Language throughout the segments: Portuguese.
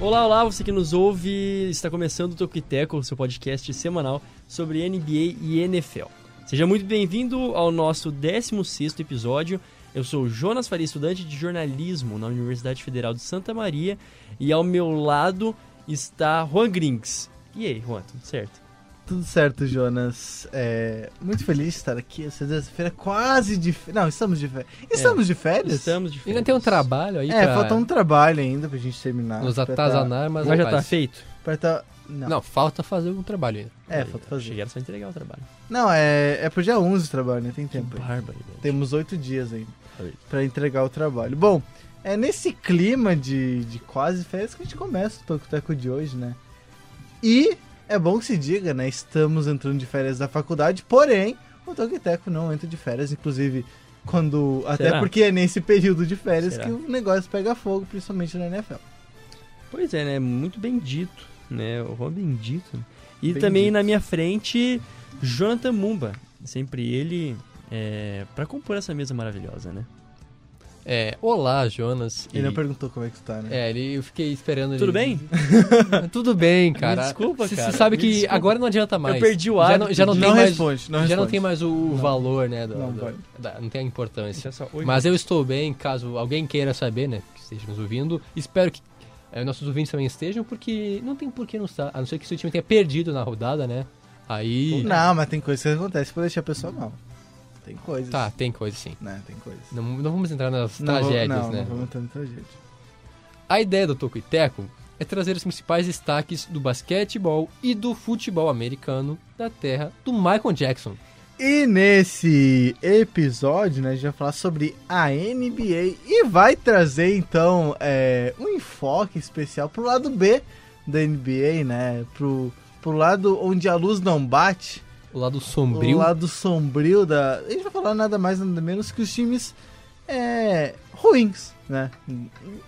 Olá, olá, você que nos ouve, está começando o Toquiteco, seu podcast semanal sobre NBA e NFL. Seja muito bem-vindo ao nosso 16º episódio. Eu sou Jonas Faria, estudante de jornalismo na Universidade Federal de Santa Maria, e ao meu lado está Juan Grinks. E aí, Juan, tudo certo? Tudo certo, Jonas. É, muito feliz de estar aqui. Essa sexta-feira quase de férias. Não, estamos de férias. Estamos de férias? Estamos de férias. Ainda tem um trabalho aí É, pra falta um trabalho ainda pra gente terminar. nos tá- atazanar, mas, Mas já tá feito? pra tá- Não. Não, falta fazer um trabalho ainda. É, falta fazer. Chegaram só entregar o trabalho. Não, é, é pro dia 11 o trabalho, né? Tem tempo. aí. Bárbaro. Temos oito dias ainda Oi. pra entregar o trabalho. Bom, é nesse clima de, de quase férias que a gente começa o Toco Teco de hoje, né? E é bom que se diga, né? Estamos entrando de férias da faculdade, porém, o Toco Teco não entra de férias, inclusive quando. Até Será? porque é nesse período de férias Será? que o negócio pega fogo, principalmente na NFL. Pois é, né? Muito bendito, né? O Juan bendito. E também na minha frente, Jonathan Mumba. Sempre ele é, para compor essa mesa maravilhosa, né? É, olá, Jonas. Ele E- não perguntou como é que tu tá, né? É, ele, eu fiquei esperando Tudo ele... bem? Tudo bem, cara. desculpa, Você cara, sabe me que desculpa. agora não adianta mais. Eu perdi o já hábito não, já não de- tem não mais, responde, não Já não responde. tem mais o valor, né? do- Não do- da- não tem a importância. Deixa só- Oi, Mas eu estou bem, caso alguém queira saber, né? Que esteja nos ouvindo. Espero que eh, nossos ouvintes também estejam, porque não tem por que não estar. A não ser que seu time tenha perdido na rodada, né? Aí. Não, mas tem coisas que acontecem pra deixar a pessoa mal. Tem coisas. Tá, tem coisa sim. Né, tem coisas. Não, não vamos entrar nas Não vou- tragédias, não, né? Não vamos entrar em tragédia. A ideia do Toco e Teco é trazer os principais destaques do basquetebol e do futebol americano da terra do Michael Jackson. E nesse episódio, né, a gente vai falar sobre a NBA e vai trazer então é, um enfoque especial pro lado B da NBA, né? Pro, pro lado onde a luz não bate, O lado o sombrio. lado sombrio da. A gente vai falar nada mais nada menos que os times é, ruins, né?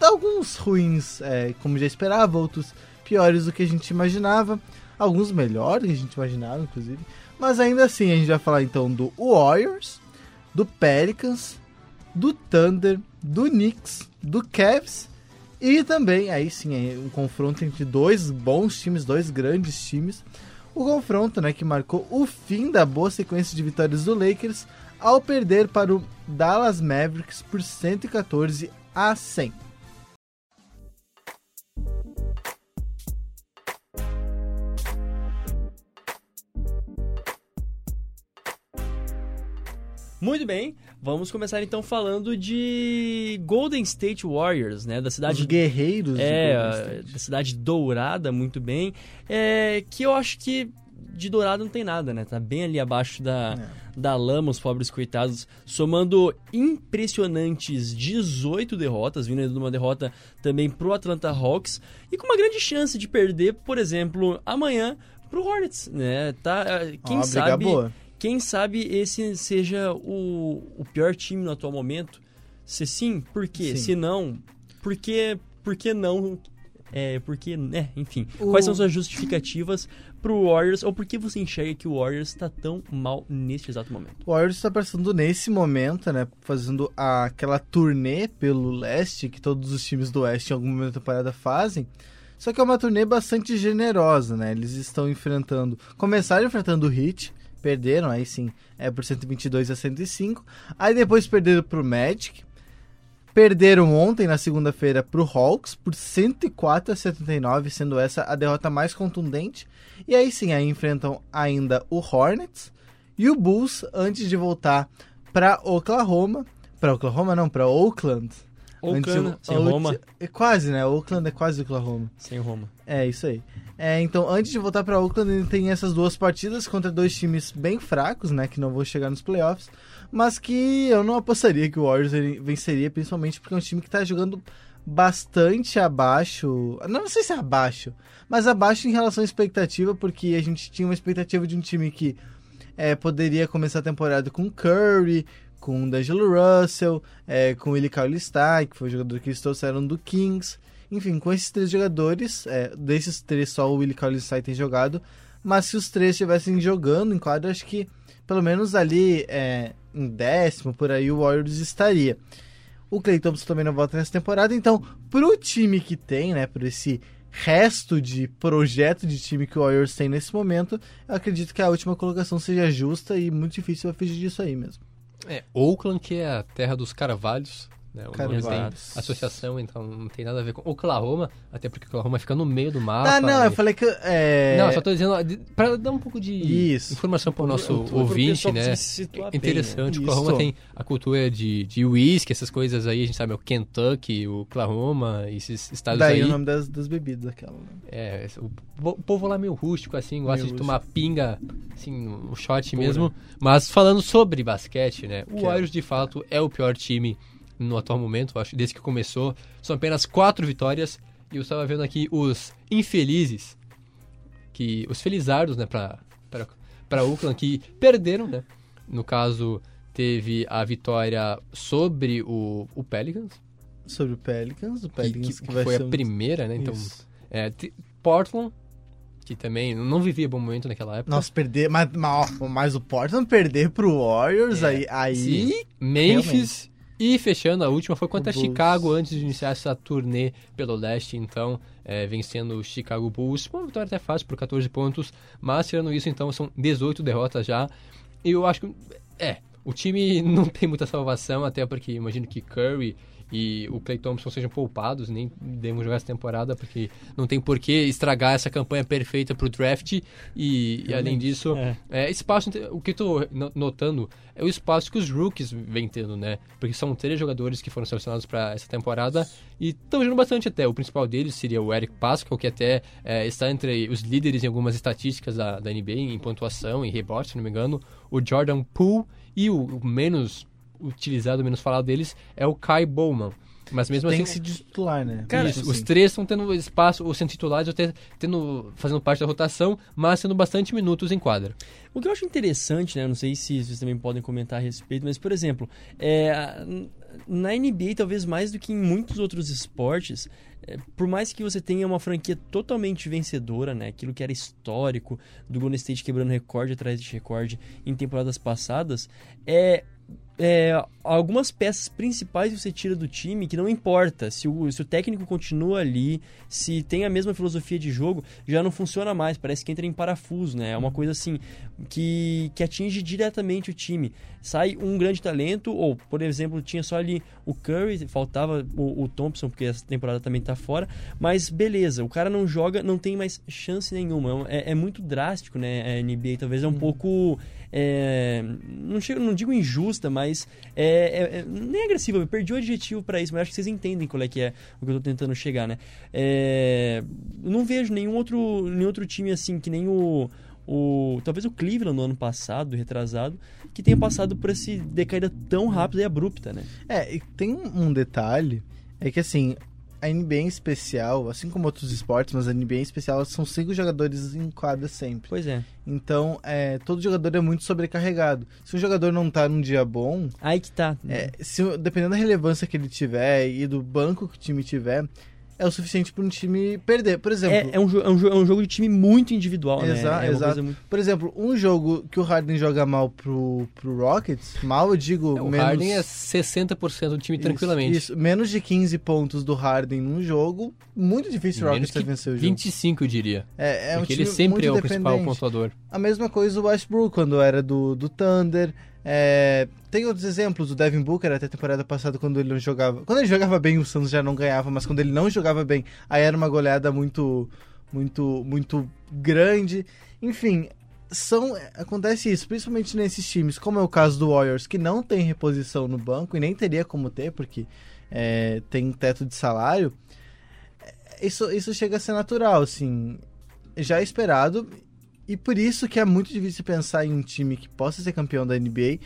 Alguns ruins, é, como já esperava, outros piores do que a gente imaginava, alguns melhores do que a gente imaginava, inclusive. Mas ainda assim, a gente vai falar então do Warriors, do Pelicans, do Thunder, do Knicks, do Cavs e também, aí sim, é um confronto entre dois bons times, dois grandes times. O confronto, né, que marcou o fim da boa sequência de vitórias do Lakers ao perder para o Dallas Mavericks por 114 a 100. Muito bem, vamos começar então falando de Golden State Warriors, né? Da Os cidade guerreiros de É, da cidade dourada, muito bem. É, que eu acho que de dourado não tem nada, né? Tá bem ali abaixo da, É. da lama, os pobres coitados, somando impressionantes 18 derrotas, vindo de uma derrota também pro Atlanta Hawks, e com uma grande chance de perder, por exemplo, amanhã pro Hornets, né? Tá, é, quem Ó, sabe, boa. Quem sabe esse seja o, o pior time no atual momento? Se sim, por quê? Sim. Se não, por que, por que não? É, porque, né, enfim. O- Quais são suas justificativas pro Warriors, ou por que você enxerga que o Warriors tá tão mal neste exato momento? O Warriors está passando nesse momento, né, fazendo aquela turnê pelo leste que todos os times do oeste em algum momento da temporada fazem. Só que é uma turnê bastante generosa, né? Eles estão enfrentando, começaram enfrentando o Heat, perderam aí sim, é por 122 a 105. Aí depois perderam pro Magic. Perderam ontem na segunda-feira pro Hawks por 104 a 79, sendo essa a derrota mais contundente. E aí sim, aí enfrentam ainda o Hornets e o Bulls antes de voltar para Oklahoma, para Oklahoma não, para Oakland. Oakland, sem antes- Roma, É quase, né? Oakland é quase Oklahoma. sem Roma. É, isso aí. É, então, antes de voltar para Oakland, ele tem essas duas partidas contra dois times bem fracos, né? Que não vão chegar nos playoffs. Mas que eu não apostaria que o Warriors venceria, principalmente porque é um time que tá jogando bastante abaixo. Não, sei se é abaixo, mas abaixo em relação à expectativa, porque a gente tinha uma expectativa de um time que é, poderia começar a temporada com Curry, com D'Angelo Russell, é, com Willie Cauley-Stein, que foi o jogador que eles trouxeram do Kings. Enfim, com esses três jogadores, é, desses três só o Willie Cauley-Stein tem jogado, mas se os três estivessem jogando em quadra, acho que pelo menos ali é, em décimo, por aí, o Warriors estaria. O Clay Thompson também não volta nessa temporada, então, pro time que tem, né, por esse resto de projeto de time que o Warriors tem nesse momento, eu acredito que a última colocação seja justa e muito difícil vai fugir disso aí mesmo. É, Oakland, que é a terra dos carvalhos, né? O nome tem associação, então não tem nada a ver com Oklahoma, até porque Oklahoma fica no meio do mapa. Ah, não, eu e- falei que. É... Não, eu só tô dizendo, pra dar um pouco de Isso. informação pro nosso Pro ouvinte, pessoal né? se situar bem, né? Interessante, Isso. Oklahoma tem a cultura de, de whisky, essas coisas aí, a gente sabe, é o Kentucky, o Oklahoma, esses estados Daí aí. o nome das, das bebidas aquela. Né? É, o, po- o povo lá é meio rústico, assim, gosta Meio de tomar pinga, assim, um shot mesmo. Mas falando sobre basquete, né? O é- Warriors, de fato, é o pior time no atual momento, acho, desde que começou. São apenas quatro vitórias. E eu estava vendo aqui os infelizes, que os felizardos, né, pra Oakland, que perderam, né? No caso, teve a vitória sobre o, o Pelicans, Sobre o Pelicans, o que, Pelicans que que, vai foi a um- primeira, né? Então, é, Portland, que também não vivia bom momento naquela época. Nossa, perder. Mas, mas, mas o Portland perder pro Warriors, É, aí. aí Sim. Memphis. E fechando, a última foi contra. Chicago antes de iniciar essa turnê pelo leste, então é, vencendo o Chicago Bulls. Uma vitória até fácil por 14 pontos, mas tirando isso, então são 18 derrotas já. E eu acho que, é, o time não tem muita salvação, até porque imagino que Curry e o Clay Thompson sejam poupados, nem devem jogar essa temporada, porque não tem por que estragar essa campanha perfeita pro draft. E, e além disso, É. é, espaço, o que no- notando é o espaço que os rookies vêm tendo, né? Porque são três jogadores que foram selecionados para essa temporada e estão jogando bastante até. O principal deles seria o Eric Pascal, que até é, está entre os líderes em algumas estatísticas da, da NBA, em pontuação, em rebote, se não me engano. O Jordan Poole e o, o menos utilizado, menos falado deles é o Kai Bowman. Mas mesmo tem assim, que se titular, né? Cara, Isso, os sim. três estão tendo espaço, ou sendo titulares, ou até tendo, fazendo parte da rotação, mas tendo bastante minutos em quadra. O que eu acho interessante, né? Não sei se vocês também podem comentar a respeito, mas, por exemplo, é, na NBA, talvez mais do que em muitos outros esportes, é, por mais que você tenha uma franquia totalmente vencedora, né? Aquilo que era histórico do Golden State quebrando recorde atrás de recorde em temporadas passadas, é. É, algumas peças principais você tira do time que não importa se o, se o técnico continua ali, se tem a mesma filosofia de jogo, já não funciona mais, parece que entra em parafuso, né? É uma coisa assim que, que atinge diretamente o time. Sai um grande talento, ou, por exemplo, tinha só ali o Curry, faltava o, o Thompson, porque essa temporada também tá fora, mas beleza, o cara não joga, não tem mais chance nenhuma. É, é muito drástico, né? A NBA talvez é um pouco. é, não, chego, não digo injusta, mas é, é- é- nem agressiva. Eu perdi o adjetivo pra isso, mas acho que vocês entendem qual é que é o que eu tô tentando chegar, né? É, não vejo nenhum outro, nenhum outro time assim que nem o, o talvez o Cleveland no ano passado, retrasado, que tenha passado por essa decaída tão rápida e abrupta, né? É, e tem um detalhe, é que assim, a NBA em especial, assim como outros esportes, mas a NBA em especial, são cinco jogadores em quadra sempre. Pois é. Então, é, todo jogador é muito sobrecarregado. Se um jogador não tá num dia bom, Aí que tá. é, se, dependendo da relevância que ele tiver e do banco que o time tiver, é o suficiente para um time perder. Por exemplo, É, é um, é, um, é um jogo de time muito individual, né? Exa- É uma exato. muito... por exemplo, um jogo que o Harden joga mal pro, pro Rockets, mal eu digo o menos... Harden é 60% do time Isso, tranquilamente. Isso, menos de 15 pontos do Harden num jogo, muito difícil o Rockets que vencer o jogo. 25, eu diria. É, é um porque time ele sempre muito é o principal pontuador. A mesma coisa o Westbrook, quando era do, do Thunder. É, tem outros exemplos, o Devin Booker até a temporada passada, quando ele não jogava. Quando ele jogava bem, o Suns já não ganhava, mas quando ele não jogava bem, aí era uma goleada muito, muito, muito grande. Enfim, são, acontece isso, principalmente nesses times, como é o caso do Warriors, que não tem reposição no banco e nem teria como ter, porque é, tem teto de salário. Isso, isso chega a ser natural, assim, já esperado e por isso que é muito difícil pensar em um time que possa ser campeão da NBA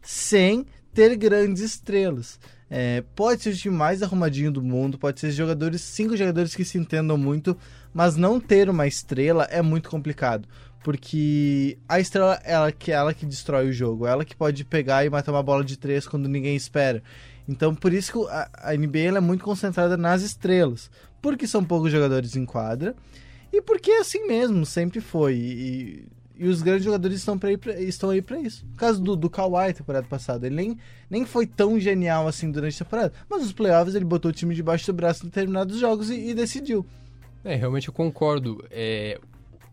sem ter grandes estrelas. É, pode ser o time mais arrumadinho do mundo, pode ser jogadores, cinco jogadores que se entendam muito, mas não ter uma estrela é muito complicado. Porque a estrela ela que ela que destrói o jogo, ela que pode pegar e matar uma bola de três quando ninguém espera. Então por isso que a, a NBA é muito concentrada nas estrelas, porque são poucos jogadores em quadra e porque é assim mesmo, sempre foi. E, e os grandes jogadores estão, pra pra- estão aí pra isso. No caso do, do Kawhi, temporada passada, ele nem, nem foi tão genial assim durante a temporada. Mas nos playoffs ele botou o time debaixo do braço em determinados jogos e, e decidiu. É, realmente eu concordo. É,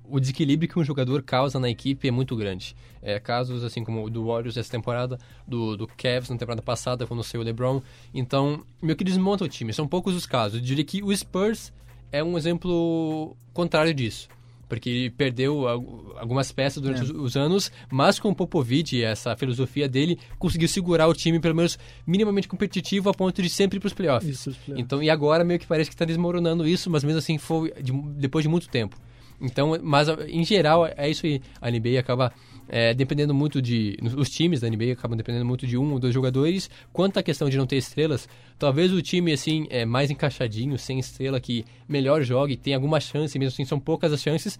o desequilíbrio que um jogador causa na equipe é muito grande. É, casos assim como o do Warriors essa temporada, do, do Cavs na temporada passada, quando saiu o LeBron. Então, meio que desmonta o time. São poucos os casos. Eu diria que o Spurs é um exemplo contrário disso. Porque perdeu algumas peças durante é. os anos, mas com o Popovich e essa filosofia dele, conseguiu segurar o time, pelo menos minimamente competitivo, a ponto de sempre ir para os playoffs. Isso, playoffs. Então, e agora meio que parece que está desmoronando isso, mas mesmo assim foi de, depois de muito tempo. Então, mas em geral é isso aí. A NBA acaba é, dependendo muito de. Os times da NBA acabam dependendo muito de um ou dois jogadores. Quanto à questão de não ter estrelas, talvez o time assim é mais encaixadinho, sem estrela, que melhor jogue, tem alguma chance, mesmo assim são poucas as chances.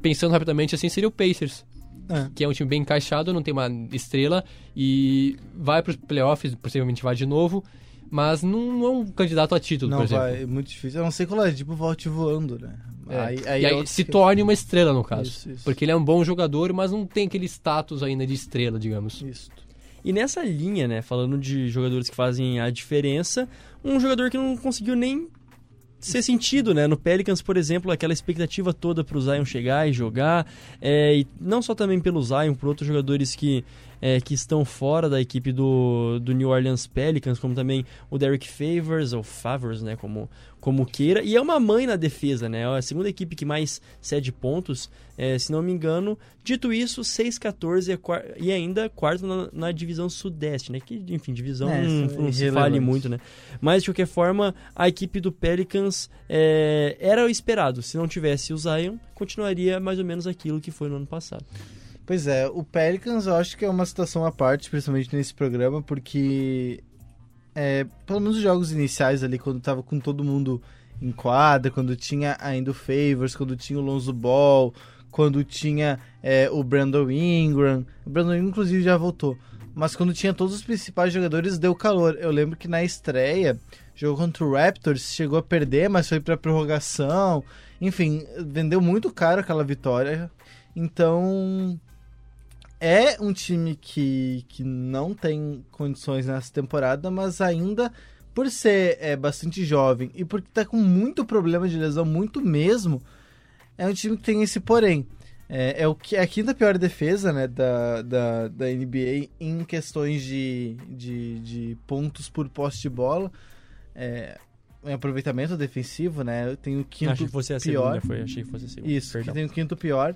Pensando rapidamente assim, seria o Pacers. É. Que é um time bem encaixado, não tem uma estrela e vai para os playoffs, possivelmente vai de novo mas não, é um candidato a título, não por exemplo. Vai, é muito difícil. A não ser que o Ladipo volte voando, né? É. Aí, aí e aí se que... torne uma estrela, no caso. Isso, isso. Porque ele é um bom jogador, mas não tem aquele status ainda de estrela, digamos. Isso. E nessa linha, né, falando de jogadores que fazem a diferença, um jogador que não conseguiu nem ser sentido, né? No Pelicans, por exemplo, aquela expectativa toda para o Zion chegar e jogar, é, e não só também pelo Zion, por outros jogadores que é, que estão fora da equipe do, do New Orleans Pelicans, como também o Derek Favors, ou Favors, né, como, como queira. E é uma mãe na defesa, né? É a segunda equipe que mais cede pontos, é, se não me engano. Dito isso, 6-14 é e ainda quarto na, na, divisão sudeste, né? Que, enfim, divisão é, não, não se fale muito, né? Mas, de qualquer forma, a equipe do Pelicans é, era o esperado. Se não tivesse o Zion, continuaria mais ou menos aquilo que foi no ano passado. Pois é, o Pelicans eu acho que é uma situação à parte, principalmente nesse programa, porque é, pelo menos os jogos iniciais ali, quando tava com todo mundo em quadra, quando tinha ainda o Favors, quando tinha o Lonzo Ball, quando tinha é, o Brandon Ingram, o Brandon Ingram inclusive já voltou, mas quando tinha todos os principais jogadores deu calor. Eu lembro que na estreia, jogo contra o Raptors, chegou a perder, mas foi pra prorrogação, enfim, vendeu muito caro aquela vitória. Então, é um time que, que não tem condições nessa temporada, mas ainda por ser é, bastante jovem e porque está com muito problema de lesão, muito mesmo, é um time que tem esse porém. É, é, o é a quinta pior defesa né, da, da, da NBA em questões de, de, de pontos por poste de bola. É, em aproveitamento defensivo, né? Tem o quinto Achei que fosse a pior. Segunda, foi, achei que fosse a segunda. Isso, tem o quinto pior.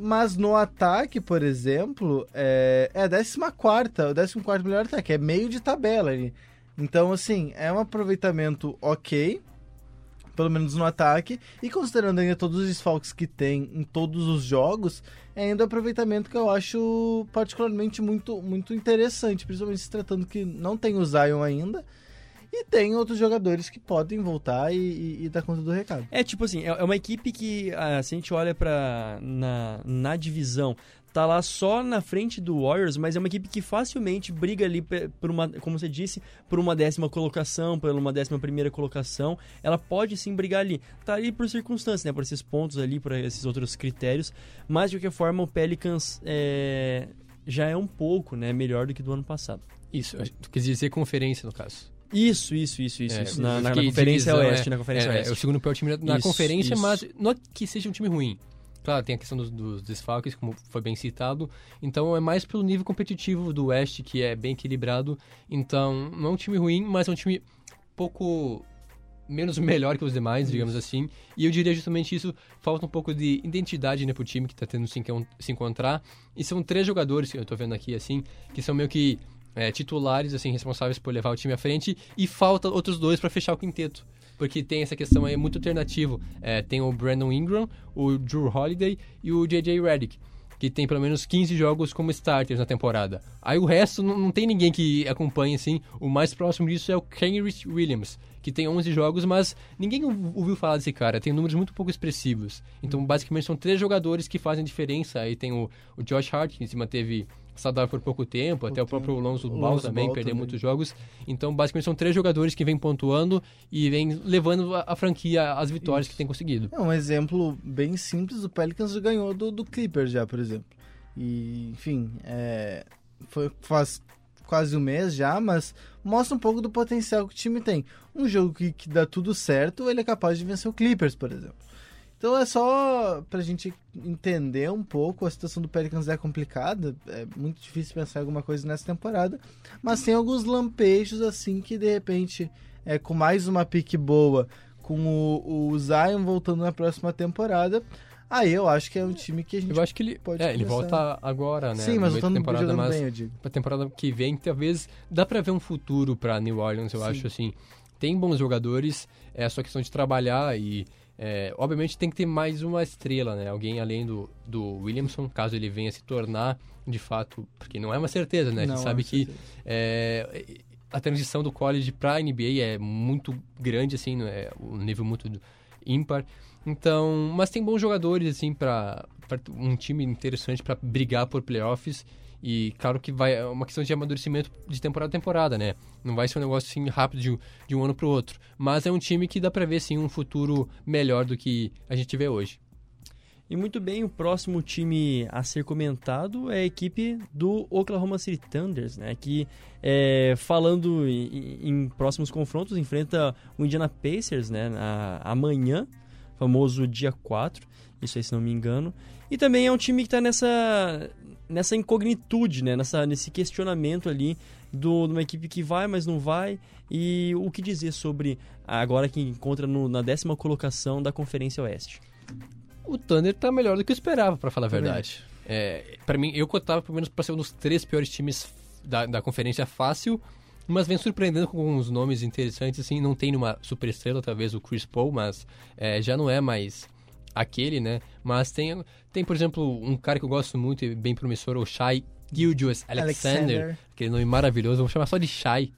Mas no ataque, por exemplo, é, é a 14, o 14 melhor ataque, é meio de tabela ali. Então, assim, é um aproveitamento ok, pelo menos no ataque, e considerando ainda todos os desfalques que tem em todos os jogos, é ainda um aproveitamento que eu acho particularmente muito, muito interessante, principalmente se tratando que não tem o Zion ainda, e tem outros jogadores que podem voltar e, e, e dar conta do recado. É tipo assim, é, é uma equipe que, ah, se a gente olha para na, na divisão, tá lá só na frente do Warriors, mas é uma equipe que facilmente briga ali por uma, como você disse, por uma décima colocação, por uma décima primeira colocação. Ela pode sim brigar ali. Tá ali por circunstâncias, né? Por esses pontos ali, por esses outros critérios. Mas de qualquer forma, o Pelicans é, já é um pouco né, melhor do que do ano passado. Isso, tu quis dizer conferência no caso. Isso, isso, isso, isso. É, isso. Na, na, na, Conferência divisão, Oeste, é, na Conferência é, Oeste. É o segundo pior time na isso, conferência, isso. mas não é que seja um time ruim. Claro, tem a questão dos, dos desfalques, como foi bem citado. Então é mais pelo nível competitivo do Oeste, que é bem equilibrado. Então, não é um time ruim, mas é um time pouco menos melhor que os demais, digamos assim. E eu diria justamente isso, falta um pouco de identidade né, pro time que está tendo se, se encontrar. E são três jogadores, que eu estou vendo aqui, assim, que são meio que é, titulares, assim, responsáveis por levar o time à frente, e falta outros dois para fechar o quinteto. Porque tem essa questão aí muito alternativo. É, tem o Brandon Ingram, o Drew Holiday e o J.J. Redick, que tem pelo menos 15 jogos como starters na temporada. Aí o resto não, não tem ninguém que acompanhe, assim. O mais próximo disso é o Kenrich Williams, que tem 11 jogos, mas ninguém ouviu falar desse cara. Tem números muito pouco expressivos. Então, basicamente, são três jogadores que fazem diferença. Aí tem o, o Josh Hart, que se manteve saudável por pouco tempo, até o próprio Lonzo Ball também Ball perdeu também. muitos jogos. Então, basicamente, são três jogadores que vêm pontuando e vêm levando a, a franquia às vitórias Isso. que tem conseguido. É um exemplo bem simples, o Pelicans ganhou do, do Clippers já, por exemplo. E, enfim, é, foi, faz quase um mês já, mas mostra um pouco do potencial que o time tem. Um jogo que, que dá tudo certo, ele é capaz de vencer o Clippers, por exemplo. Então é só pra gente entender um pouco, a situação do Pelicans é complicada, é muito difícil pensar em alguma coisa nessa temporada, mas tem alguns lampejos assim que de repente, é, com mais uma pique boa, com o, o Zion voltando na próxima temporada, aí eu acho que é um time que a gente Eu acho que ele, pode é, ele volta agora, né? Sim, mas voltando temporada, mas bem, eu digo. pra temporada que vem, talvez dá pra ver um futuro pra New Orleans, eu Sim. acho assim. Tem bons jogadores, é só questão de trabalhar e é, obviamente tem que ter mais uma estrela, né? Alguém além do, do Williamson, caso ele venha se tornar de fato, porque não é uma certeza, né? a gente sabe com que é, a transição do college para NBA é muito grande, assim, é um nível muito ímpar. Então, mas tem bons jogadores, assim, para um time interessante para brigar por playoffs. E claro que vai é uma questão de amadurecimento de temporada a temporada, né? Não vai ser um negócio assim rápido de, de um ano para o outro. Mas é um time que dá para ver, sim, um futuro melhor do que a gente vê hoje. E muito bem, o próximo time a ser comentado é a equipe do Oklahoma City Thunders, né? Que, é, falando em, em próximos confrontos, enfrenta o Indiana Pacers, né? na- amanhã, famoso dia 4, isso aí se não me engano. E também é um time que está nessa, nessa incognitude, né? Nessa, nesse questionamento ali do, de uma equipe que vai, mas não vai. E o que dizer sobre agora que encontra no- na décima colocação da Conferência Oeste? O Thunder tá melhor do que eu esperava, pra falar a verdade. É, para mim, eu cotava pelo menos pra ser um dos três piores times da, da conferência fácil, mas vem surpreendendo com alguns nomes interessantes, assim, não tem uma super estrela, talvez o Chris Paul, mas é, já não é mais aquele, né? Mas tem, tem, por exemplo, um cara que eu gosto muito e bem promissor, o Shai Gilgeous Alexander, aquele nome maravilhoso, vou chamar só de Shai,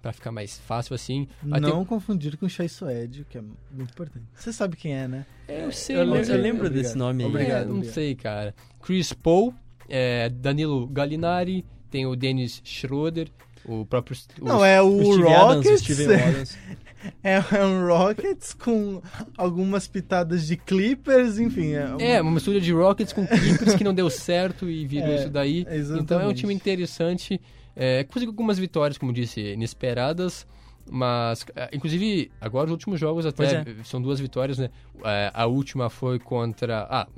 pra ficar mais fácil, assim. Aí tem- Não confundir com o Shai Suede, que é muito importante. Você sabe quem é, né? eu sei, Eu, le- mas eu é- lembro desse nome aí. Obrigado. É, não obrigado. sei, cara. Chris Paul, é, Danilo Gallinari, tem o Dennis Schroeder, o próprio... o- Não, é o, O Steve Adams, o Rockets. Steven Adams. É, é um Rockets com algumas pitadas de Clippers, enfim. É, um- É, uma mistura de Rockets com Clippers que não deu certo e virou É, isso daí. exatamente. Então é um time interessante. É, conseguiu algumas vitórias, como disse, inesperadas. Mas, é, inclusive, agora os últimos jogos até Pois são duas vitórias, né? É, a última foi contra... Ah,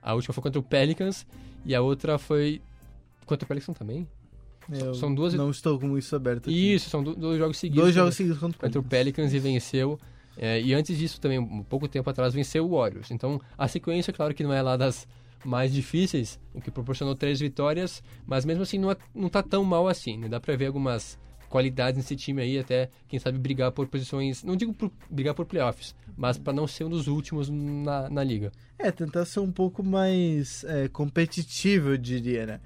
a última foi contra o Pelicans e a outra foi contra o Pelicans também. Eu são duas- Não estou com isso aberto. aqui. Isso, são do- dois jogos seguidos. Dois jogos seguidos contra o contra o Pelicans e venceu. É, e antes disso também, um pouco tempo atrás, venceu o Warriors. Então, a sequência, claro que não é lá das mais difíceis, o que proporcionou três vitórias, mas mesmo assim não, é, não tá tão mal assim. Né? Dá pra ver algumas qualidades nesse time aí, até, quem sabe, brigar por posições, não digo por, brigar por playoffs, mas pra não ser um dos últimos na, na liga. É, tentar ser um pouco mais é, competitivo, eu diria, né?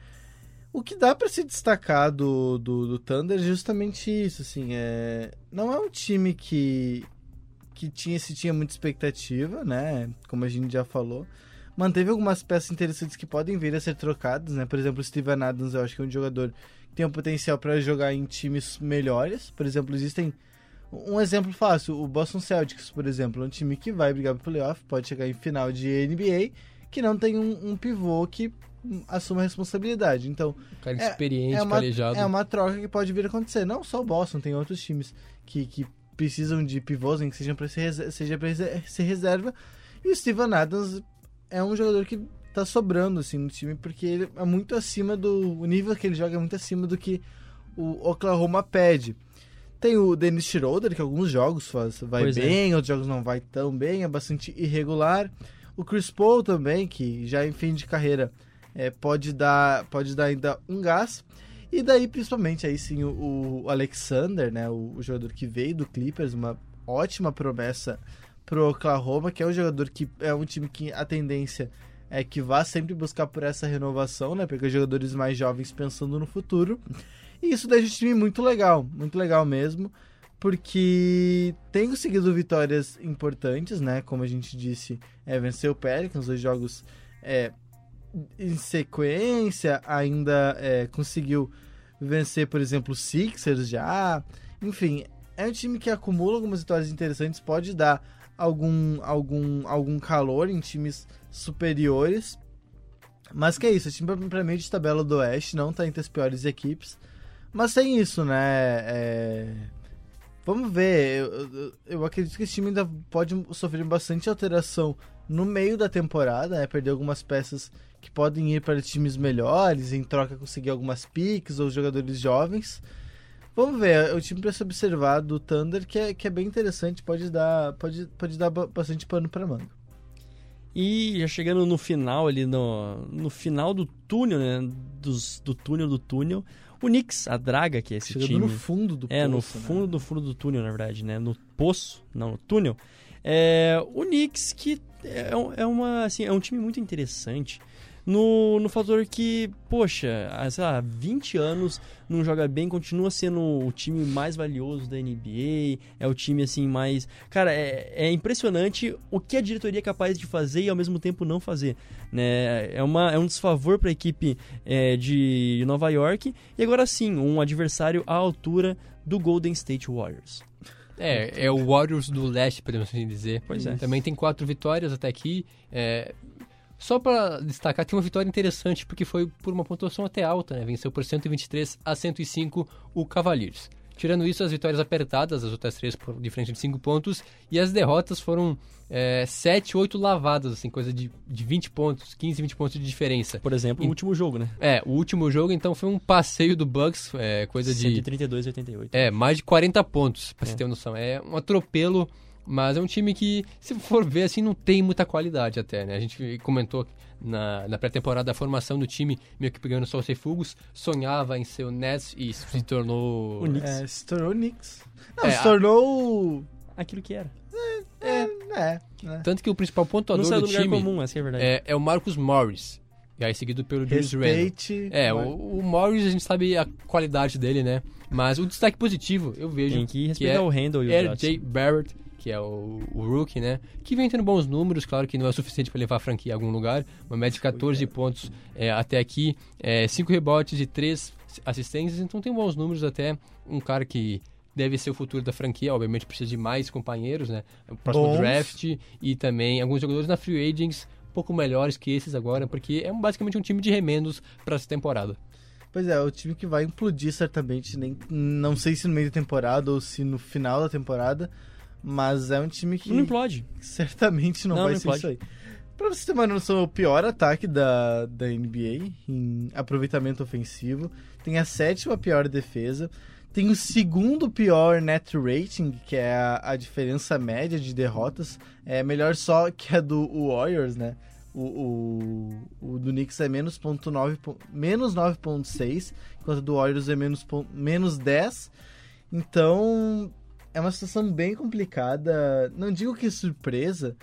O que dá pra se destacar do, do, do Thunder é justamente isso, assim, é... Não é um time que, que tinha, se tinha muita expectativa, né? Como a gente já falou. Manteve algumas peças interessantes que podem vir a ser trocadas, né? Por exemplo, o Steven Adams, eu acho que é um jogador que tem um potencial para jogar em times melhores. Por exemplo, existem... Um exemplo fácil, o Boston Celtics, por exemplo, é um time que vai brigar pro playoff, pode chegar em final de NBA, que não tem um, um pivô que assuma a responsabilidade. Então, Cara É- experiente, é uma, calejado. é uma troca que pode vir a acontecer. Não só o Boston, tem outros times que, que precisam de pivôs, nem que sejam para ser, seja para ser reserva. E o Steven Adams é um jogador que tá sobrando assim no time, porque ele é muito acima do. O nível que ele joga é muito acima do que o Oklahoma pede. Tem o Dennis Schroeder, que alguns jogos faz, vai Pois é. bem, outros jogos não vai tão bem, é bastante irregular. O Chris Paul também, que já em fim de carreira é, pode, dar, pode dar ainda um gás. E daí, principalmente, aí sim, o, o Alexander, né, o, o jogador que veio do Clippers, uma ótima promessa pro Oklahoma, que é um jogador que é um time que a tendência é que vá sempre buscar por essa renovação, né, pegar jogadores mais jovens pensando no futuro. E isso deixa o time muito legal, muito legal mesmo, porque tem conseguido vitórias importantes, né, como a gente disse, é, venceu o Pelicans, dois jogos é, em sequência, ainda é, conseguiu vencer, por exemplo, o Sixers já. Enfim, é um time que acumula algumas vitórias interessantes, pode dar algum, algum, algum calor em times superiores. Mas que é isso, o time pra- meio de tabela do Oeste não tá entre as piores equipes. Mas tem isso, né? É... Vamos ver. Eu, eu, eu, acredito que esse time ainda pode sofrer bastante alteração no meio da temporada, né? Perder algumas peças que podem ir para times melhores, em troca conseguir algumas picks ou jogadores jovens. Vamos ver, é o time para se observar do Thunder que é, que é bem interessante, pode dar, pode, pode dar bastante pano para manga. E já chegando no final ali, no, no final do túnel, né? Dos, do túnel do túnel, o Knicks, a draga, que é esse chegando time. no fundo do é, poço. É, no né? fundo do fundo do túnel, na verdade, né? No poço, não, no túnel. É, o Knicks, que é, é, uma, assim, é um time muito interessante no, no fator que, poxa, há, sei lá, 20 anos não joga bem, continua sendo o time mais valioso da NBA, é o time assim mais. Cara, é, é impressionante o que a diretoria é capaz de fazer e ao mesmo tempo não fazer. Né? É, uma, é um desfavor para a equipe é, de Nova York e agora sim, um adversário à altura do Golden State Warriors. É, é o Warriors do leste, podemos assim dizer. Pois é. Também tem quatro vitórias até aqui. É, só para destacar, tem uma vitória interessante, porque foi por uma pontuação até alta, né? Venceu por 123 a 105 o Cavaliers. Tirando isso, as vitórias apertadas, as outras três por diferença de 5 pontos, e as derrotas foram é, 7, 8 lavadas, assim, coisa de, de 20 pontos, 15, 20 pontos de diferença. Por exemplo, e, o último jogo, né? É, o último jogo, então, foi um passeio do Bucks, é, coisa de... 132 a 88. É, mais de 40 pontos, pra é. você ter uma noção. É um atropelo mas é um time que, se for ver assim, não tem muita qualidade até, né? A gente comentou na, na pré-temporada a formação do time, meio que pegando só e fugos, sonhava em ser o Nets e se tornou... O Knicks. É, se tornou o Knicks. Não, é, se tornou... Aquilo que era. É, é, é, é. Tanto que o principal pontuador do, do time comum, essa é, verdade. É, é o Marcus Morris. E aí seguido pelo Julius Randle. É, o, o Morris a gente sabe a qualidade dele, né? Mas o destaque positivo, eu vejo. Tem que respeitar que é o Randle e o RJ Barrett, que é o, o rookie, né? Que vem tendo bons números, claro que não é suficiente para levar a franquia a algum lugar. Uma média de 14 pontos é, até aqui, 5 é, rebotes e 3 assistências, então tem bons números até. Um cara que deve ser o futuro da franquia, obviamente precisa de mais companheiros, né? O próximo bons. draft e também alguns jogadores na free agents um pouco melhores que esses agora, porque é basicamente um time de remendos para essa temporada. Pois é, o time que vai implodir certamente, nem, não sei se no meio da temporada ou se no final da temporada, mas é um time que. Não implode. Certamente não, não vai não ser implode. isso aí. Pra você ter uma noção, é o pior ataque da, da NBA em aproveitamento ofensivo. Tem a sétima pior defesa. Tem o segundo pior net rating, que é a, a diferença média de derrotas. É melhor só que a do Warriors, né? O, o, o do Knicks é menos, ponto 9, menos 9.6, enquanto o do Warriors é menos, menos 10. Então, é uma situação bem complicada. Não digo que surpresa,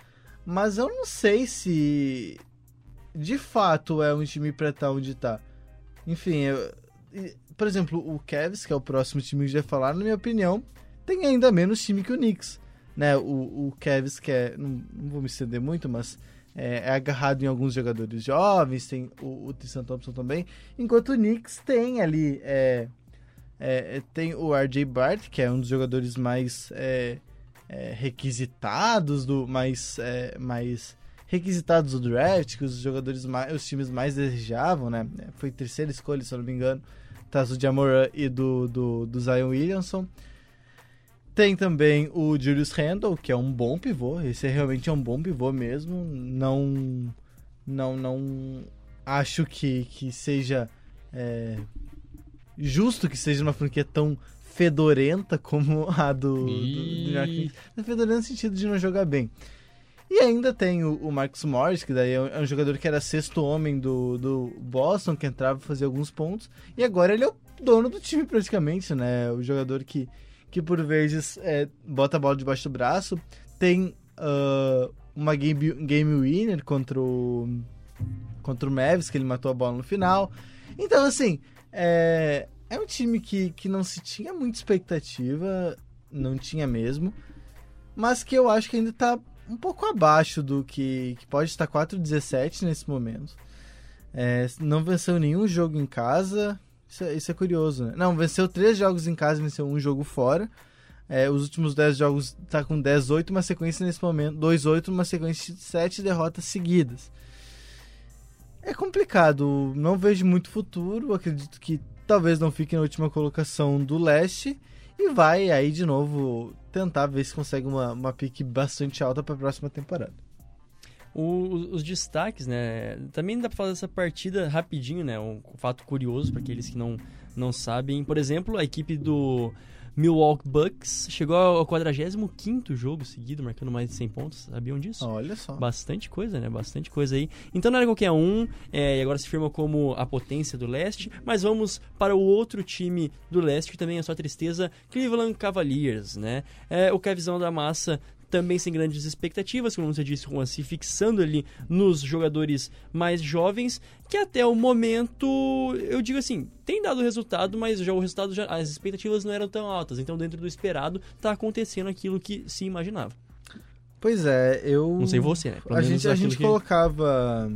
mas eu não sei se de fato é um time pra estar onde tá. Enfim, eu, por exemplo, o Cavs, que é o próximo time que já falar, na minha opinião, tem ainda menos time que o Knicks. Né? O, o Cavs, que é. Não, não vou me estender muito, mas é, é, agarrado em alguns jogadores jovens, tem o, o Tristan Thompson também. Enquanto o Knicks tem ali. É, é, é tem o RJ Bart, que é um dos jogadores mais é, é, requisitados, do mais, é, mais requisitados do draft, que os jogadores mais, os times mais desejavam, né? Foi terceira escolha, se eu não me engano, atrás do Jamoran e do, do, do Zion Williamson. Tem também o Julius Randle, que é um bom pivô. Esse é realmente é um bom pivô mesmo. Não, não, não acho que, que seja é, justo que seja uma franquia tão fedorenta como a do, do, do New York Fedorenta no sentido de não jogar bem. E ainda tem o, o Marcus Morris, que daí é um, é um, jogador que era sexto homem do, do Boston, que entrava e fazia alguns pontos. E agora ele é o dono do time praticamente, né? O jogador que, que por vezes é, bota a bola debaixo do braço. Tem uh, uma game, game winner contra o, contra o Mavis, que ele matou a bola no final. Então, assim, é, é um time que, que não se tinha muita expectativa, não tinha mesmo, mas que eu acho que ainda está um pouco abaixo do que, que pode estar 4-17 nesse momento. É, não venceu nenhum jogo em casa, isso é, isso é curioso, né? Não, venceu três jogos em casa venceu um jogo fora. É, os últimos 10 jogos tá com 10-8, uma sequência nesse momento, 2-8, uma sequência de 7 derrotas seguidas. É complicado, não vejo muito futuro, acredito que talvez não fique na última colocação do leste e vai aí de novo tentar ver se consegue uma, uma pique bastante alta para a próxima temporada. O, os destaques, né? Também dá pra falar dessa partida rapidinho, né? Um fato curioso para aqueles que não, não sabem. Por exemplo, a equipe do Milwaukee Bucks chegou ao 45 jogo seguido, marcando mais de 100 pontos. Sabiam disso? Olha só. Bastante coisa, né? Bastante coisa aí. Então não era qualquer um, é, e agora se firma como a potência do leste. Mas vamos para o outro time do leste, que também é só tristeza, Cleveland Cavaliers, né? É, o Kevzão da Massa também sem grandes expectativas, como você disse, com se fixando ali nos jogadores mais jovens, que até o momento, eu digo assim, tem dado resultado, mas já o resultado, já, as expectativas não eram tão altas, então dentro do esperado está acontecendo aquilo que se imaginava. Pois é, eu. Não sei você, né? Pelo a gente, a gente que- colocava.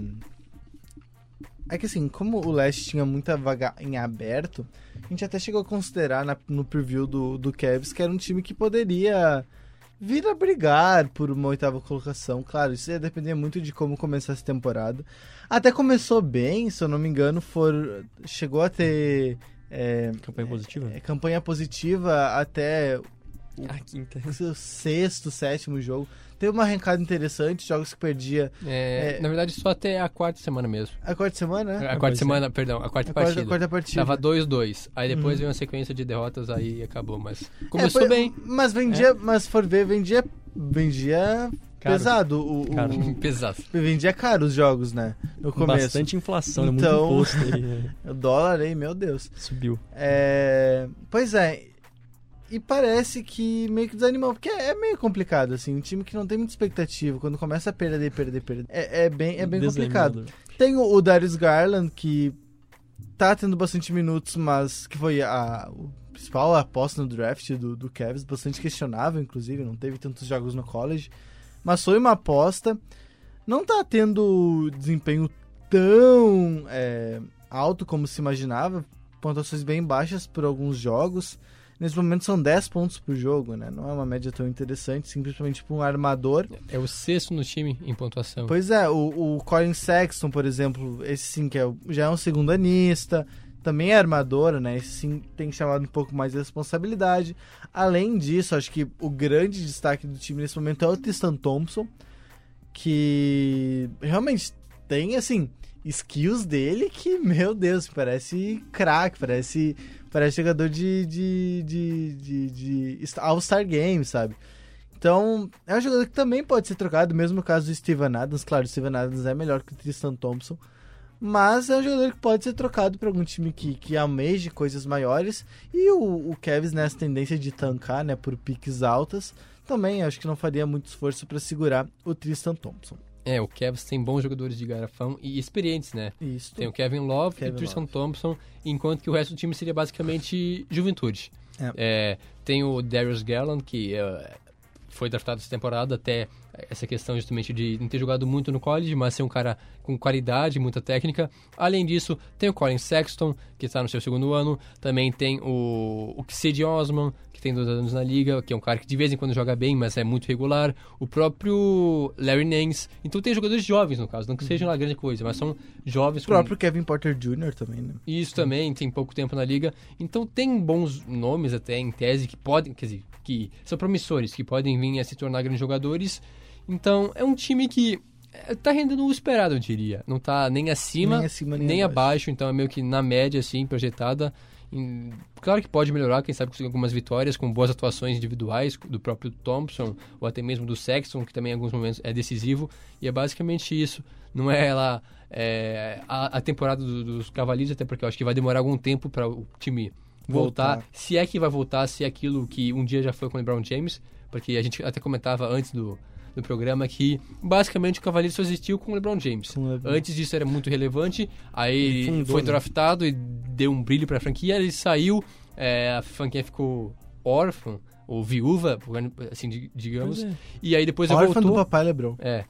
É que assim, como o leste tinha muita vaga em aberto, a gente até chegou a considerar na- no preview do, do Cavs que era um time que poderia vir a brigar por uma oitava colocação. Claro, isso ia depender muito de como começar essa temporada. Até começou bem, se eu não me engano, for, chegou a ter é, Campanha positiva? é, campanha positiva até A quinta. o sexto, sétimo jogo. Teve uma arrancada interessante, jogos que perdia É, É. Na verdade, só até a quarta semana mesmo. a quarta semana, né? A quarta é. semana, perdão, a quarta A quarta, partida. a quarta partida. Tava 2-2. Aí depois Uhum. veio uma sequência de derrotas, aí acabou. Mas É, começou foi- bem. Mas vendia, mas for ver, vendia, vendia Caro. pesado. O, o- Caro. Pesado. vendia caro os jogos, né? No começo. Bastante inflação, né? Então- muito imposto aí. né? O dólar aí, meu Deus. Subiu. É, Pois é. E parece que meio que desanimou, porque é meio complicado, assim. Um time que não tem muita expectativa, quando começa a perder, perder, perder. É, é bem, é bem complicado. Tem o, o Darius Garland, que tá tendo bastante minutos, mas que foi a o principal aposta no draft do, do Cavs, bastante questionável, inclusive, não teve tantos jogos no college. Mas foi uma aposta. Não tá tendo desempenho tão é, alto como se imaginava. Pontuações bem baixas por alguns jogos. Nesse momento são 10 pontos por jogo, né? Não é uma média tão interessante, simplesmente para um armador. É o sexto no time em pontuação. Pois é, o, o Colin Sexton, por exemplo, esse sim que é, já é um segundanista, também é armador, né? Esse sim tem chamado um pouco mais de responsabilidade. Além disso, acho que o grande destaque do time nesse momento é o Tristan Thompson, que realmente tem, assim, skills dele que, meu Deus, parece craque, parece, parece jogador de, de, de, de, de All-Star Game, sabe? Então, é um jogador que também pode ser trocado, mesmo no caso do Steven Adams. Claro, o Steven Adams é melhor que o Tristan Thompson. Mas é um jogador que pode ser trocado para algum time que, que almeje coisas maiores. E o, o Cavs nessa tendência de tancar, né, por piques altas, também acho que não faria muito esforço para segurar o Tristan Thompson. É, o Cavs tem bons jogadores de garrafão e experientes, né? Isso. Tem o Kevin Love e Kevin o Tristan. Thompson, enquanto que o resto do time seria basicamente juventude. É, tem o Darius Garland, que é, foi draftado essa temporada, até essa questão justamente de não ter jogado muito no college, mas ser um cara com qualidade, muita técnica. Além disso, tem o Colin Sexton, que está no seu segundo ano. Também tem o, o Cid Osman, que tem dois anos na liga, que é um cara que de vez em quando joga bem, mas é muito regular. O próprio Larry Nance. Então tem jogadores jovens, no caso, não que sejam lá grande coisa, mas são jovens O próprio Kevin Porter Jr. também, né? isso também, tem pouco tempo na liga. Então tem bons nomes até em tese que podem, quer dizer, que são promissores, que podem vir a se tornar grandes jogadores. Então é um time que eh, tá rendendo o esperado, eu diria. Não tá nem acima, Nem acima, nem nem abaixo. abaixo, então é meio que na média, assim, projetada. Claro que pode melhorar, quem sabe conseguir algumas vitórias com boas atuações individuais do próprio Thompson ou até mesmo do Sexton, que também em alguns momentos é decisivo. E é basicamente isso. Não é lá é, a, a temporada do- dos Cavaleiros, até porque eu acho que vai demorar algum tempo para o time voltar. Voltar. Se é que vai voltar, se é aquilo que um dia já foi com o LeBron James, porque a gente até comentava antes do, do programa que basicamente o Cavaleiros só existiu com o LeBron James. Com LeBron. Antes disso era muito relevante, aí Fundou, foi né? draftado e deu um brilho pra franquia, ele saiu, é, a franquia ficou órfã, ou viúva, assim, di- digamos, é. e aí depois Órfã do voltou. papai LeBron. É,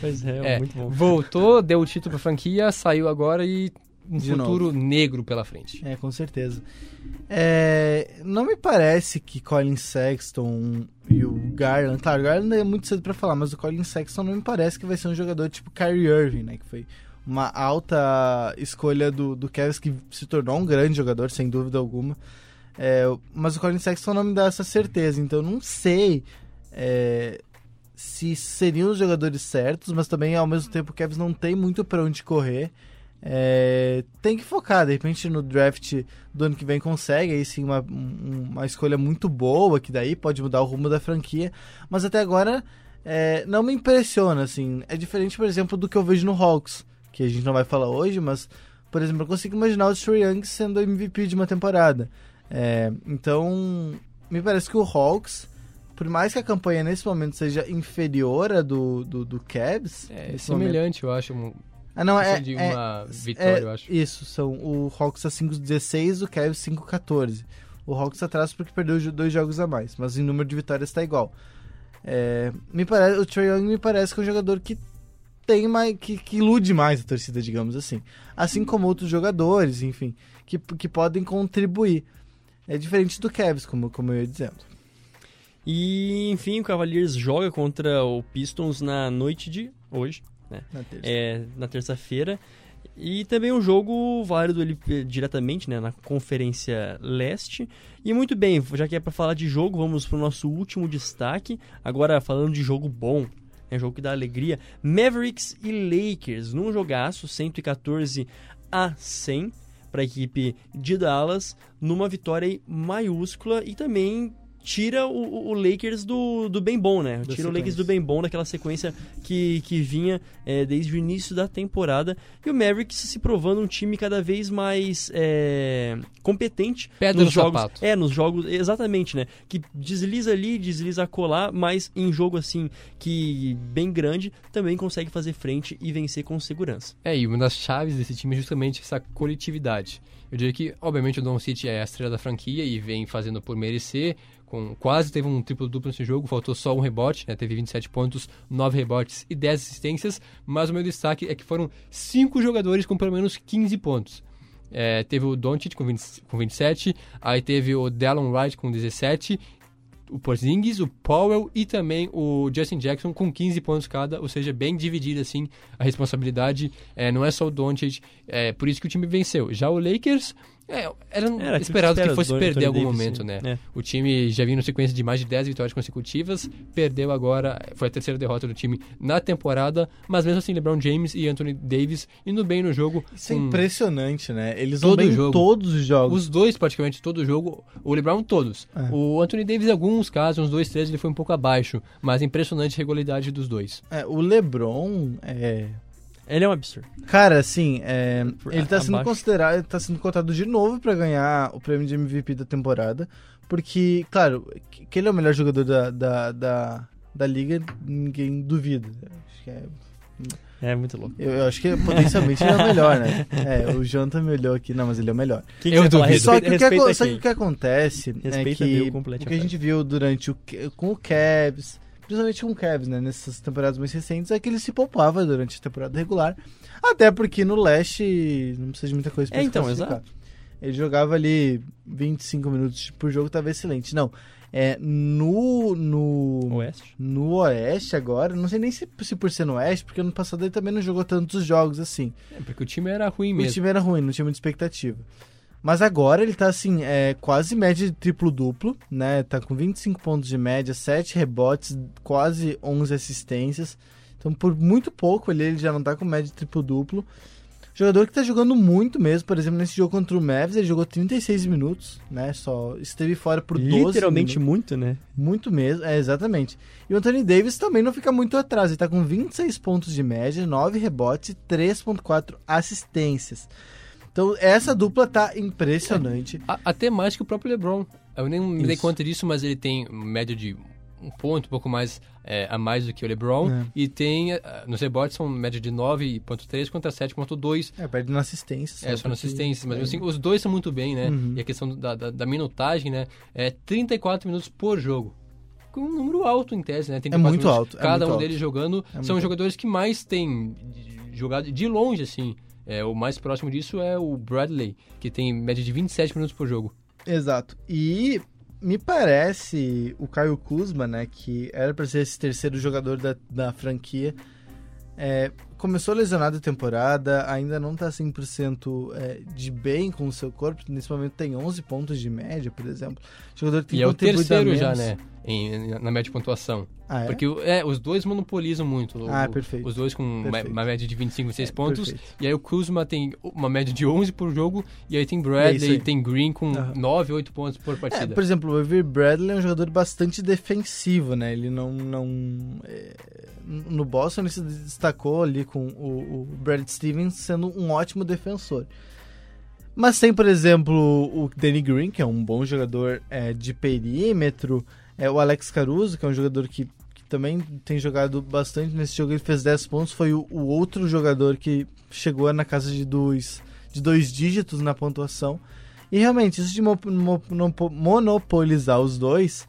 Pois é, é, muito bom. voltou, deu o título pra franquia, saiu agora e um De futuro negro pela frente. É, com certeza. É, não me parece que Colin Sexton e o Garland... Claro, o Garland é muito cedo pra falar, mas o Colin Sexton não me parece que vai ser um jogador tipo Kyrie Irving, né? Que foi uma alta escolha do, do Cavs, que se tornou um grande jogador, sem dúvida alguma. É, mas o Colin Sexton não me dá essa certeza, então não sei é, se seriam os jogadores certos, mas também ao mesmo tempo o Cavs não tem muito para onde correr. É, tem que focar, de repente no draft do ano que vem consegue, aí sim uma, uma escolha muito boa, que daí pode mudar o rumo da franquia, mas até agora é, não me impressiona, assim, é diferente, por exemplo, do que eu vejo no Hawks, que a gente não vai falar hoje, mas, por exemplo, eu consigo imaginar o Trey Young sendo MVP de uma temporada, é, então me parece que o Hawks por mais que a campanha nesse momento seja inferior à do, do, do Cavs... É semelhante, momento, eu acho, ah, não, é, de é, uma vitória, é, eu acho. Isso, são o Hawks a 5-16, o Cavs 5-14. O Hawks atrás porque perdeu dois jogos a mais, mas em número de vitórias está igual. É, me parece, o Trae Young me parece que é um jogador que tem mais, que, que ilude mais a torcida, digamos assim. Assim como outros jogadores, enfim, que, que podem contribuir. É diferente do Cavs, como, como eu ia dizendo. E, enfim, o Cavaliers joga contra o Pistons na noite de hoje, né? Na terça. É, na terça-feira. E também um jogo válido ali diretamente, né, na Conferência Leste. E muito bem, já que é para falar de jogo, vamos para o nosso último destaque. Agora falando de jogo bom, é um jogo que dá alegria. Mavericks e Lakers, num jogaço 114 a 100 para a equipe de Dallas, numa vitória maiúscula e também tira o, o, Lakers do, do bem bom, né? tira o Lakers do bem bom daquela sequência que, que vinha é, desde o início da temporada. E o Mavericks se provando um time cada vez mais é, competente Pedra nos no jogos. Sapato. É, nos jogos, exatamente, né? Que desliza ali, desliza colar, mas em jogo assim que bem grande também consegue fazer frente e vencer com segurança. É, e uma das chaves desse time é justamente essa coletividade. Eu diria que, obviamente, o Don City é a estrela da franquia e vem fazendo por merecer, com quase teve um triplo-duplo nesse jogo, faltou só um rebote, né? teve 27 pontos, 9 rebotes e 10 assistências, mas o meu destaque é que foram 5 jogadores com pelo menos 15 pontos. É, teve o Doncic com, 20, com 27, aí teve o Dallon Wright com 17, o Porzingis, o Powell e também o Justin Jackson com 15 pontos cada, ou seja, bem dividida assim a responsabilidade, é, não é só o Doncic, é por isso que o time venceu. Já o Lakers é, era, Era esperado que, fosse perder em algum Davis, momento, né? é. O time já vinha na sequência de mais de 10 vitórias consecutivas, perdeu agora, foi a terceira derrota do time na temporada, mas mesmo assim LeBron James e Anthony Davis indo bem no jogo. Isso é impressionante, né? Eles vão bem em jogo. todos os jogos. Os dois praticamente todo jogo, o LeBron todos. É. O Anthony Davis em alguns casos, uns dois, três, ele foi um pouco abaixo, mas impressionante a regularidade dos dois. É, o LeBron é, Ele é um absurdo. Cara, assim, é, ele tá sendo abaixo. considerado, ele tá sendo cotado de novo pra ganhar o prêmio de MVP da temporada, porque, claro, que que ele é o melhor jogador da, da, da, da liga, ninguém duvida. Acho que é- É muito louco. eu, eu acho que potencialmente ele é o melhor, né? É, o Jonathan me olhou aqui, não, mas ele é o melhor. Eu que vai falar? duvido. Só que, o que, só que o que acontece é Respeita que meu, complete o que a gente viu durante o com o Cavs, principalmente com o Cavs, né, nessas temporadas mais recentes, é que ele se poupava durante a temporada regular, até porque no leste não precisa de muita coisa pra É, então, classificar. Ele jogava ali 25 minutos por jogo, tava excelente. Não, é no no Oeste. no Oeste agora, não sei nem se, se por ser no Oeste, porque ano passado ele também não jogou tantos jogos assim. É, porque o time era ruim O mesmo. time era ruim, não tinha muita expectativa. Mas agora ele tá assim, é, quase média de triplo-duplo, né? Tá com 25 pontos de média, 7 rebotes, quase 11 assistências. Então, por muito pouco ele, ele já não tá com média de triplo-duplo. Jogador que tá jogando muito mesmo, por exemplo, nesse jogo contra o Mavs, ele jogou 36 minutos, né? Só esteve fora por 12 Literalmente minutos. muito, né? Muito mesmo, é, exatamente. E o Anthony Davis também não fica muito atrás. Ele tá com 26 pontos de média, 9 rebotes e 3.4 assistências. Então, essa dupla tá impressionante. A- até mais que o próprio LeBron. Eu nem me dei conta disso, mas ele tem média de um ponto, um pouco mais é, a mais do que o LeBron. É. E tem, eh, nos rebotes, são média de 9.3 contra 7.2. É, perde na assistência. É, só na assistência. Mas é. assim, os dois são muito bem, né? Uhum. E a questão da, da, da minutagem, né? É 34 minutos por jogo. Com um número alto em tese, né? 34 muito alto, é Cada muito um alto. deles jogando. É são jogadores que mais têm jogado de longe, assim. É, o mais próximo disso é o Bradley, que tem média de 27 minutos por jogo. Exato. E me parece o Caio Kuzma, né, que era pra ser esse terceiro jogador da, da franquia, É, começou lesionado a temporada, ainda não tá 100% é, de bem com o seu corpo. Nesse momento tem 11 pontos de média, por exemplo. Jogador que tem e é o terceiro já, né? Em, na média de pontuação. Ah, é? Porque é, os dois monopolizam muito. Ah, o, perfeito. Os dois com perfeito. uma média de 25, 26 é, pontos. Perfeito. E aí o Kuzma tem uma média de 11 por jogo. E aí tem Bradley, e tem Green com uhum. 9, 8 pontos por partida. É, por exemplo, o Avery Bradley é um jogador bastante defensivo, né? Ele não... não é... No Boston ele se destacou ali com o, o Brad Stevens sendo um ótimo defensor. Mas tem, por exemplo, o Danny Green, que é um bom jogador é, de perímetro. É, o Alex Caruso, que é um jogador que também tem jogado bastante nesse jogo, ele fez 10 pontos, foi o, o outro jogador que chegou na casa de dois, de dois dígitos na pontuação. E realmente, isso de mo, mo, monopolizar os dois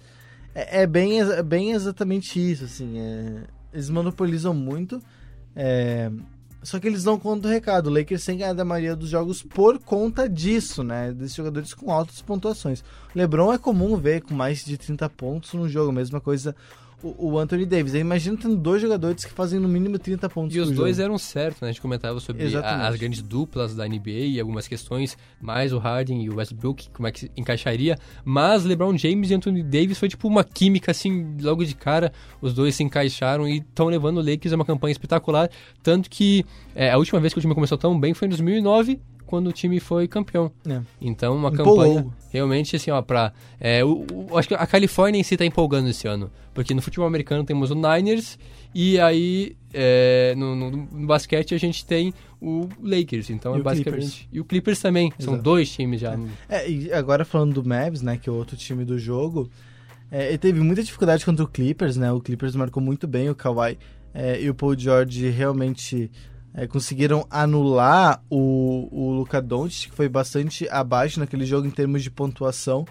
é, é, bem, é bem exatamente isso, assim, é, eles monopolizam muito, é, só que eles não contam o recado. O Lakers tem ganhado a maioria dos jogos por conta disso, né? Desses jogadores com altas pontuações. LeBron é comum ver com mais de 30 pontos no jogo, mesma coisa o, o Anthony Davis. Aí imagina tendo dois jogadores que fazem no mínimo 30 pontos E os dois jogo. eram certos, né? A gente comentava sobre a, as grandes duplas da NBA e algumas questões, mais o Harden e o Westbrook, como é que encaixaria. Mas LeBron James e Anthony Davis foi tipo uma química, assim, logo de cara. Os dois se encaixaram e estão levando o Lakers a uma campanha espetacular. Tanto que é, a última vez que o time começou tão bem foi em 2009 quando o time foi campeão. É. Então, uma Empolgou. campanha realmente assim, ó, pra. É, o, o, acho que a Califórnia em si tá empolgando esse ano. Porque no futebol americano temos o Niners e aí é, no, no, no, basquete a gente tem o Lakers. Então e é basicamente. Clippers. E o Clippers também. Exato. São dois times já. É, e agora falando do Mavs, né, que é o outro time do jogo. É, ele teve muita dificuldade contra o Clippers, né? O Clippers marcou muito bem o Kawhi é, e o Paul George realmente é, conseguiram anular o, o Luka Doncic, que foi bastante abaixo naquele jogo em termos de pontuação.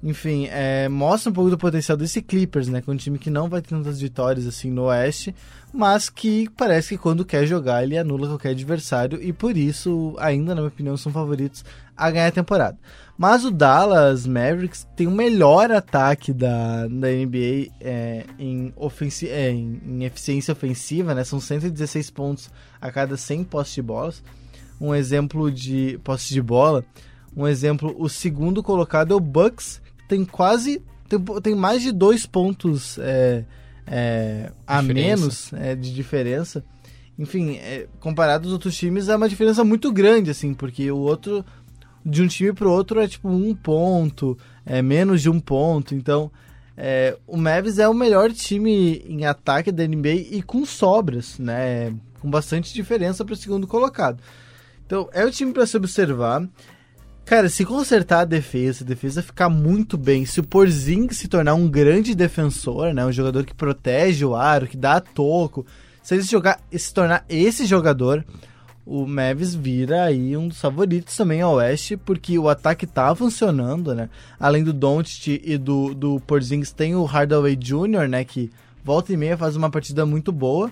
Enfim, é, mostra um pouco do potencial desse Clippers, né? É um time que não vai ter tantas vitórias assim no Oeste, mas que parece que quando quer jogar ele anula qualquer adversário e por isso, ainda na minha opinião, são favoritos a ganhar a temporada. Mas o Dallas Mavericks tem o melhor ataque da, da NBA é, em, ofensi é, em, em, eficiência ofensiva, né? São 116 pontos a cada 100 postes de bolas. Um exemplo de posse de bola, um exemplo, o segundo colocado é o Bucks, tem quase tem, tem mais de dois pontos é, é, a menos é, de diferença. Enfim, é, comparado aos outros times, é uma diferença muito grande, assim, porque o outro de um time para o outro é tipo um ponto, é menos de um ponto. Então, é, o Mavis é o melhor time em ataque da NBA e com sobras, né? Com bastante diferença para o segundo colocado. Então, é o time para se observar. Cara, se consertar a defesa, a defesa ficar muito bem, se o Porzing se tornar um grande defensor, né, um jogador que protege o aro, que dá toco, se ele se jogar, se tornar esse jogador, o Mavis vira aí um dos favoritos também ao Oeste, porque o ataque tá funcionando, né? Além do Doncic e do, do Porzingis, tem o Hardaway Jr., né? Que volta e meia faz uma partida muito boa.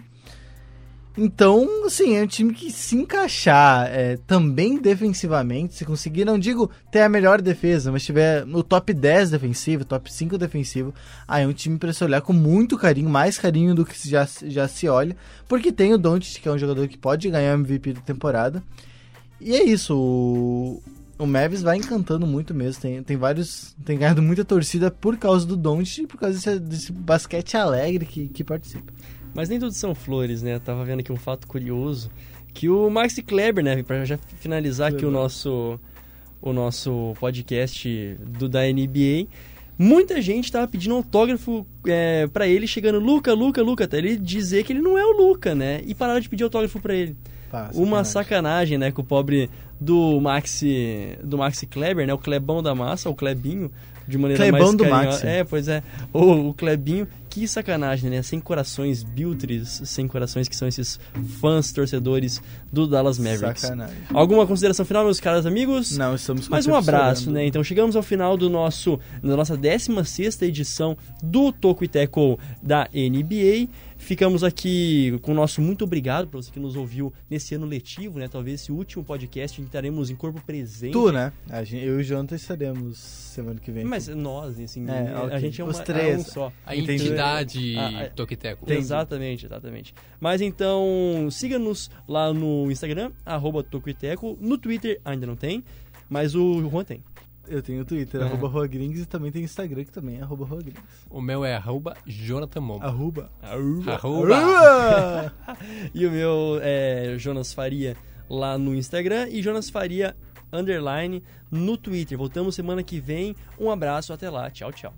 Então, assim, é um time que se encaixar é, também defensivamente, se conseguir, não digo ter a melhor defesa, mas tiver no top 10 defensivo, top 5 defensivo, aí é um time para se olhar com muito carinho, mais carinho do que já, já se olha, porque tem o Doncic, que é um jogador que pode ganhar MVP da temporada. E é isso, o, o Mavis vai encantando muito mesmo, tem, tem vários, tem ganhado muita torcida por causa do Doncic e por causa desse, desse basquete alegre que, que participa. Mas nem tudo são flores, né? Eu tava vendo aqui um fato curioso. Que o Maxi Kleber, né? Pra já finalizar aqui o nosso, o nosso podcast do, da NBA. Muita gente tava pedindo autógrafo é, para ele, chegando, Luca, Luca, Luca, até ele dizer que ele não é o Luca, né? E pararam de pedir autógrafo para ele. Pá, Uma sacanagem, né? Com o pobre do Maxi, do Maxi Kleber, né? O Clebão da massa, o Clebinho, de maneira Clebão mais do Maxi. É, pois é. O, o Clebinho, que sacanagem, né? Sem corações, biltres, sem corações, que são esses fãs, torcedores do Dallas Mavericks. Sacanagem. Alguma consideração final, meus caros amigos? Não, estamos Mais um abraço, né? Então chegamos ao final do nosso, da nossa 16 edição do Toco e Teco da NBA. Ficamos aqui com o nosso muito obrigado para você que nos ouviu nesse ano letivo, né? Talvez esse último podcast estaremos em corpo presente. Tu, né? A gente, eu e o Jonathan estaremos semana que vem. Mas nós, assim, É, a ok. gente é, uma, Os três. é um só. A Entendi. entidade Toquiteco. Entendi. Exatamente, exatamente. Mas então, siga-nos lá no Instagram, arroba Tocoiteco. No Twitter ainda não tem, mas o Juan tem. Eu tenho o Twitter, É. arroba Roagrings, e também tem Instagram, que também é arroba Roagrings. O meu é arroba Jonathan Mombo. Arroba. Arroba. Arroba! E o meu é Jonas Faria lá no Instagram e Jonas Faria underline no Twitter. Voltamos semana que vem. Um abraço, até lá. Tchau, tchau.